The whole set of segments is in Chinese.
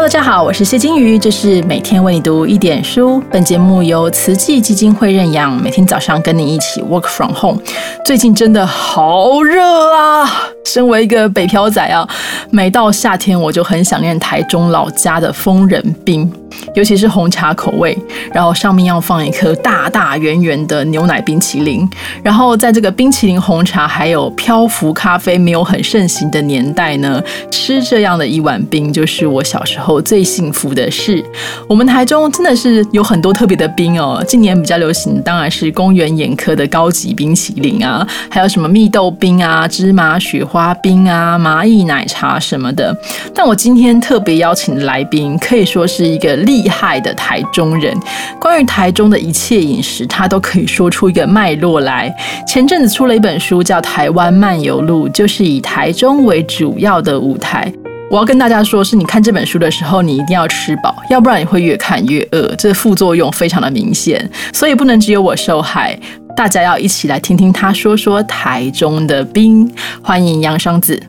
大家好，我是谢金鱼，这是每天为你读一点书。本节目由慈济基金会认养，每天早上跟你一起 work from home。最近真的好热啊！身为一个北漂仔啊，每到夏天我就很想念台中老家的疯人冰。尤其是红茶口味，然后上面要放一颗大大圆圆的牛奶冰淇淋，然后在这个冰淇淋红茶还有漂浮咖啡没有很盛行的年代呢，吃这样的一碗冰就是我小时候最幸福的事。我们台中真的是有很多特别的冰哦，近年比较流行当然是公园眼科的高级冰淇淋啊，还有什么蜜豆冰啊、芝麻雪花冰啊、蚂蚁奶茶什么的。但我今天特别邀请的来宾可以说是一个。厉害的台中人，关于台中的一切饮食，他都可以说出一个脉络来。前阵子出了一本书，叫《台湾漫游录》，就是以台中为主要的舞台。我要跟大家说，是你看这本书的时候，你一定要吃饱，要不然你会越看越饿，这副作用非常的明显。所以不能只有我受害，大家要一起来听听他说说台中的冰。欢迎杨双子。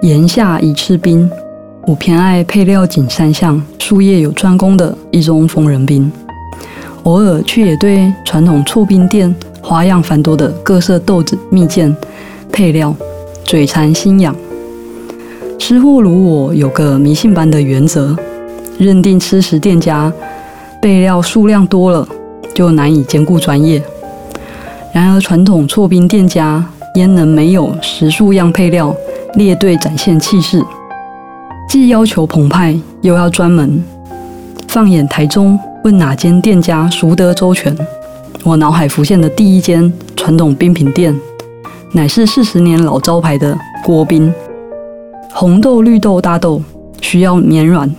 炎夏已吃冰，我偏爱配料仅三项、术业有专攻的一种疯人冰。偶尔却也对传统醋冰店花样繁多的各色豆子、蜜饯、配料嘴馋心痒。吃货如我有个迷信般的原则，认定吃食店家备料数量多了就难以兼顾专业。然而传统错冰店家焉能没有十数样配料？列队展现气势，既要求澎湃，又要专门。放眼台中，问哪间店家熟得周全？我脑海浮现的第一间传统冰品店，乃是四十年老招牌的郭冰。红豆、绿豆、大豆需要绵软，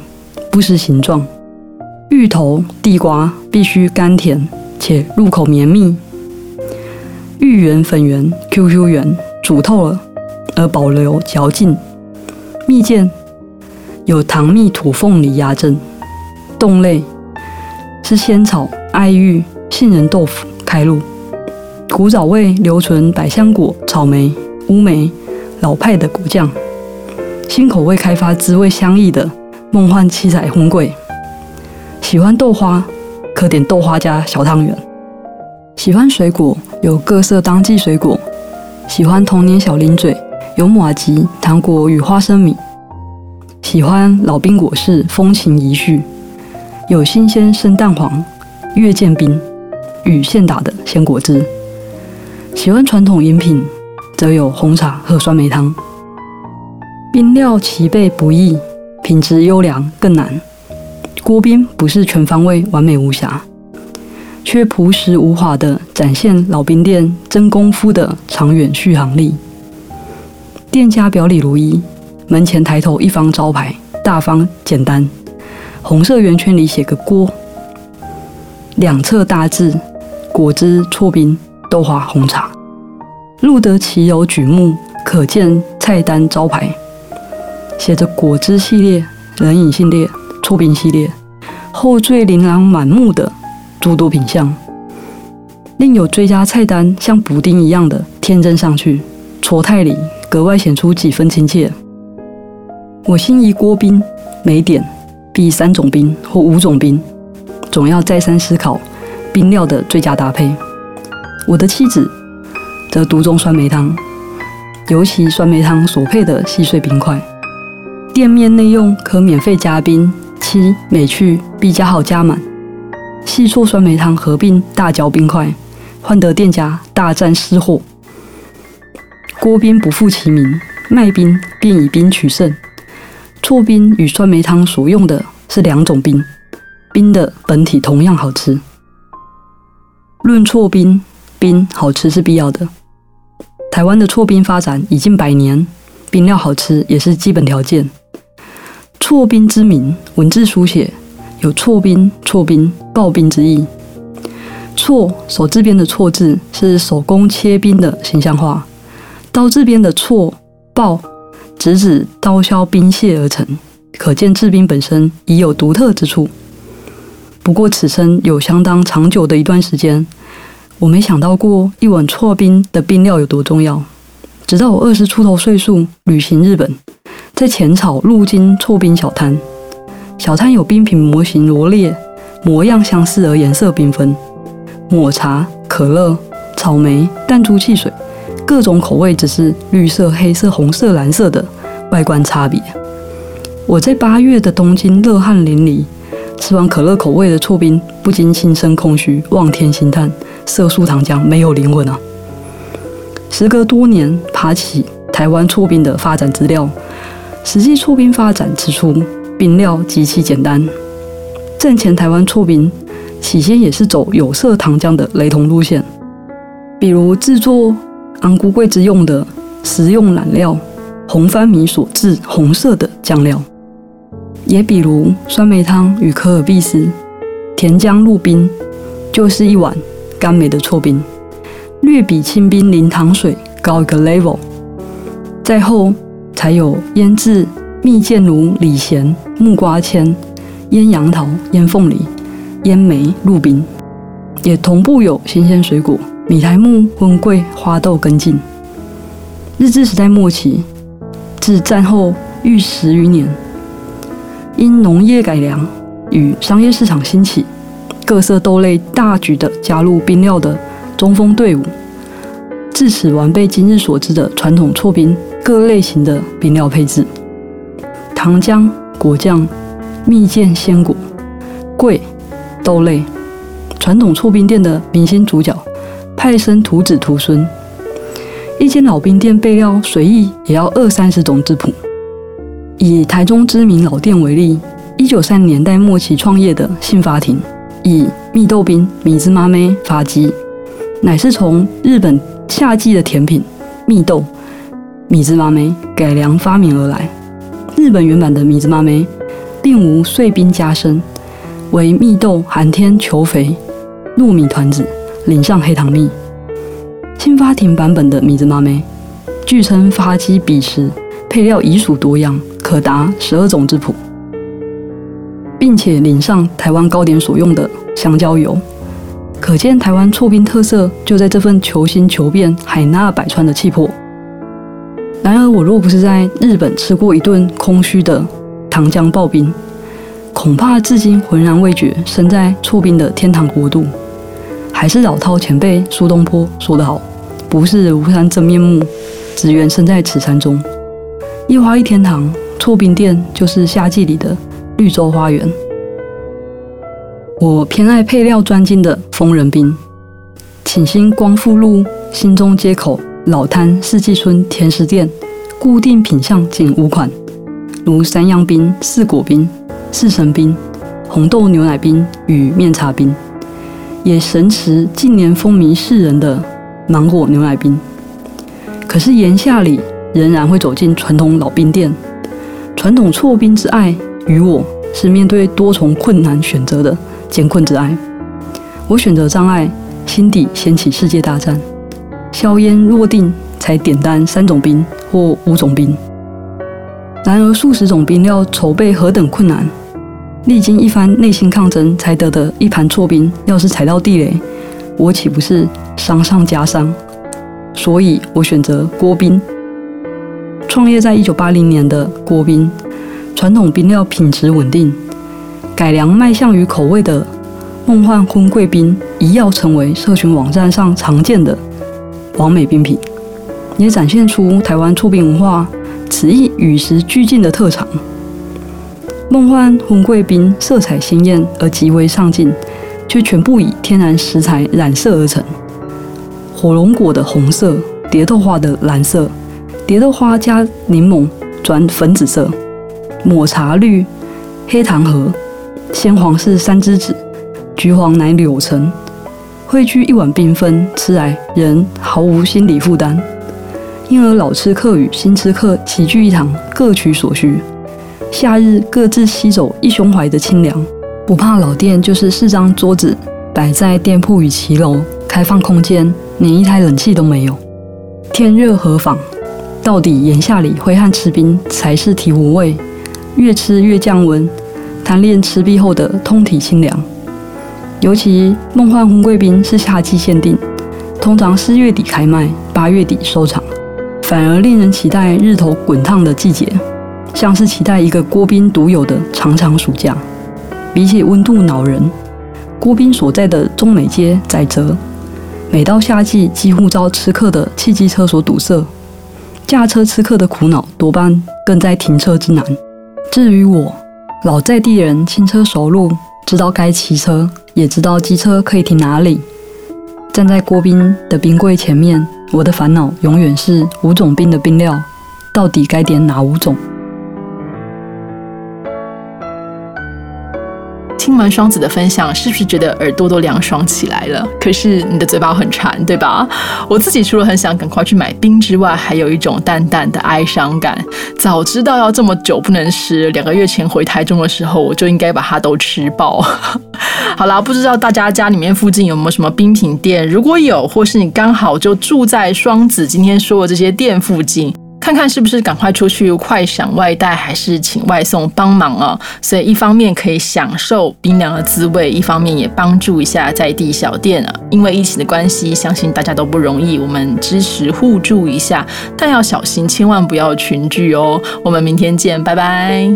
不失形状；芋头、地瓜必须甘甜且入口绵密。芋圆、粉圆、QQ 圆，煮透了。而保留嚼劲。蜜饯有糖蜜土凤梨压阵，冻类是仙草、爱玉、杏仁豆腐开路。古早味留存百香果、草莓、乌梅，老派的果酱。新口味开发滋味相异的梦幻七彩荤桂。喜欢豆花，可点豆花加小汤圆。喜欢水果，有各色当季水果。喜欢童年小零嘴。有马吉糖果与花生米，喜欢老冰果式风情遗绪。有新鲜生蛋黄、月见冰与现打的鲜果汁。喜欢传统饮品，则有红茶和酸梅汤。冰料齐备不易，品质优良更难。锅冰不是全方位完美无瑕，却朴实无华的展现老冰店真功夫的长远续航力。店家表里如一，门前抬头一方招牌，大方简单，红色圆圈里写个“锅”，两侧大字“果汁错冰豆花红茶”，入得其有举目可见菜单招牌，写着果汁系列、冷饮系列、错冰系列，后缀琳琅满目的诸多品相，另有追加菜单像补丁一样的添增上去，戳太里。格外显出几分亲切。我心仪锅冰，每点必三种冰或五种冰，总要再三思考冰料的最佳搭配。我的妻子则独钟酸梅汤，尤其酸梅汤所配的细碎冰块。店面内用可免费加冰，七每去必加好加满。细醋酸梅汤合并大嚼冰块，换得店家大战失火。锅冰不负其名，卖冰便以冰取胜。醋冰与酸梅汤所用的是两种冰，冰的本体同样好吃。论错冰，冰好吃是必要的。台湾的错冰发展已近百年，冰料好吃也是基本条件。错冰之名，文字书写有错冰、错冰、刨冰之意。错手字边的错字是手工切冰的形象化。刀字边的“错”“爆”直指刀削冰屑而成，可见制冰本身已有独特之处。不过此生有相当长久的一段时间，我没想到过一碗错冰的冰料有多重要。直到我二十出头岁数，旅行日本，在浅草路金错冰小摊，小摊有冰品模型罗列，模样相似而颜色缤纷，抹茶、可乐、草莓、弹珠汽水，各种口味只是绿色、黑色、红色、蓝色的外观差别。我在八月的东京热汗淋漓，吃完可乐口味的错冰，不禁心生空虚，望天兴叹：色素糖浆没有灵魂啊！时隔多年，爬起台湾错冰的发展资料，实际错冰发展之初，冰料极其简单。战前台湾错冰起先也是走有色糖浆的雷同路线，比如制作昂菇桂枝用的食用染料红番米所制红色的酱料。也比如酸梅汤与可尔必斯，甜浆入冰，就是一碗甘美的错冰，略比清冰零糖水高一个 level。再后才有腌制蜜饯如、李咸、木瓜签、腌杨桃、腌凤梨、腌梅入冰，也同步有新鲜水果米苔木、荤桂、花豆跟进。日治时代末期至战后逾十余年。因农业改良与商业市场兴起，各色豆类大举的加入冰料的中锋队伍，至此完备今日所知的传统错冰各类型的冰料配置：糖浆、果酱、蜜饯、鲜果、桂、豆类。传统错冰店的明星主角派生徒子徒孙，一间老冰店备料随意也要二三十种质谱。以台中知名老店为例，一九三年代末期创业的信发亭，以蜜豆冰、米芝麻妹发迹，乃是从日本夏季的甜品蜜豆、米芝麻梅改良发明而来。日本原版的米芝麻梅并无碎冰加生，为蜜豆寒天求肥，糯米团子淋上黑糖蜜。新发亭版本的米芝麻梅，据称发迹彼时配料已属多样。可达十二种质谱，并且淋上台湾糕点所用的香蕉油，可见台湾错冰特色就在这份求新求变、海纳百川的气魄。然而，我若不是在日本吃过一顿空虚的糖浆刨冰，恐怕至今浑然未觉身在错冰的天堂国度。还是老饕前辈苏东坡说得好：“不是庐山真面目，只缘身在此山中。”一花一天堂。错冰店就是夏季里的绿洲花园。我偏爱配料专精的疯人冰，请星光复路新中街口老摊四季春甜食店，固定品相仅五款，如山羊冰、四果冰、四神冰、红豆牛奶冰与面茶冰，也神驰近年风靡世人的芒果牛奶冰。可是炎夏里仍然会走进传统老冰店。传统错冰之爱与我是面对多重困难选择的艰困之爱。我选择障碍，心底掀起世界大战。硝烟落定，才点单三种冰或五种冰。然而数十种冰料筹备何等困难，历经一番内心抗争才得的一盘错冰，要是踩到地雷，我岂不是伤上加伤？所以我选择锅冰。创业在一九八零年的国冰，传统冰料品质稳定，改良卖相与口味的梦幻荤桂冰，一跃成为社群网站上常见的完美冰品，也展现出台湾出冰文化此一与时俱进的特长。梦幻荤桂冰色彩鲜艳而极为上镜，却全部以天然食材染色而成，火龙果的红色，蝶豆花的蓝色。蝶豆花加柠檬转粉紫色，抹茶绿，黑糖核，鲜黄是三只子，橘黄乃柳橙，汇聚一碗缤纷，吃来人毫无心理负担。因而老吃客与新吃客齐聚一堂，各取所需。夏日各自吸走一胸怀的清凉，不怕老店就是四张桌子摆在店铺与骑楼，开放空间连一台冷气都没有，天热何妨？到底炎夏里挥汗吃冰才是体无味，越吃越降温，贪恋吃毕后的通体清凉。尤其梦幻红贵宾是夏季限定，通常四月底开卖，八月底收场。反而令人期待日头滚烫的季节，像是期待一个郭宾独有的长长暑假。比起温度恼人，郭宾所在的中美街窄泽，每到夏季几乎遭吃客的汽机车所堵塞，驾车吃客的苦恼多半更在停车之难。至于我，老在地人，轻车熟路，知道该骑车，也知道机车可以停哪里。站在郭冰的冰柜前面，我的烦恼永远是五种冰的冰料，到底该点哪五种？听完双子的分享，是不是觉得耳朵都凉爽起来了？可是你的嘴巴很馋，对吧？我自己除了很想赶快去买冰之外，还有一种淡淡的哀伤感。早知道要这么久不能吃，两个月前回台中的时候，我就应该把它都吃爆。好啦，不知道大家家里面附近有没有什么冰品店？如果有，或是你刚好就住在双子今天说的这些店附近。看看是不是赶快出去快闪外带，还是请外送帮忙啊？所以一方面可以享受冰凉的滋味，一方面也帮助一下在地小店啊。因为疫情的关系，相信大家都不容易，我们支持互助一下，但要小心，千万不要群聚哦。我们明天见，拜拜。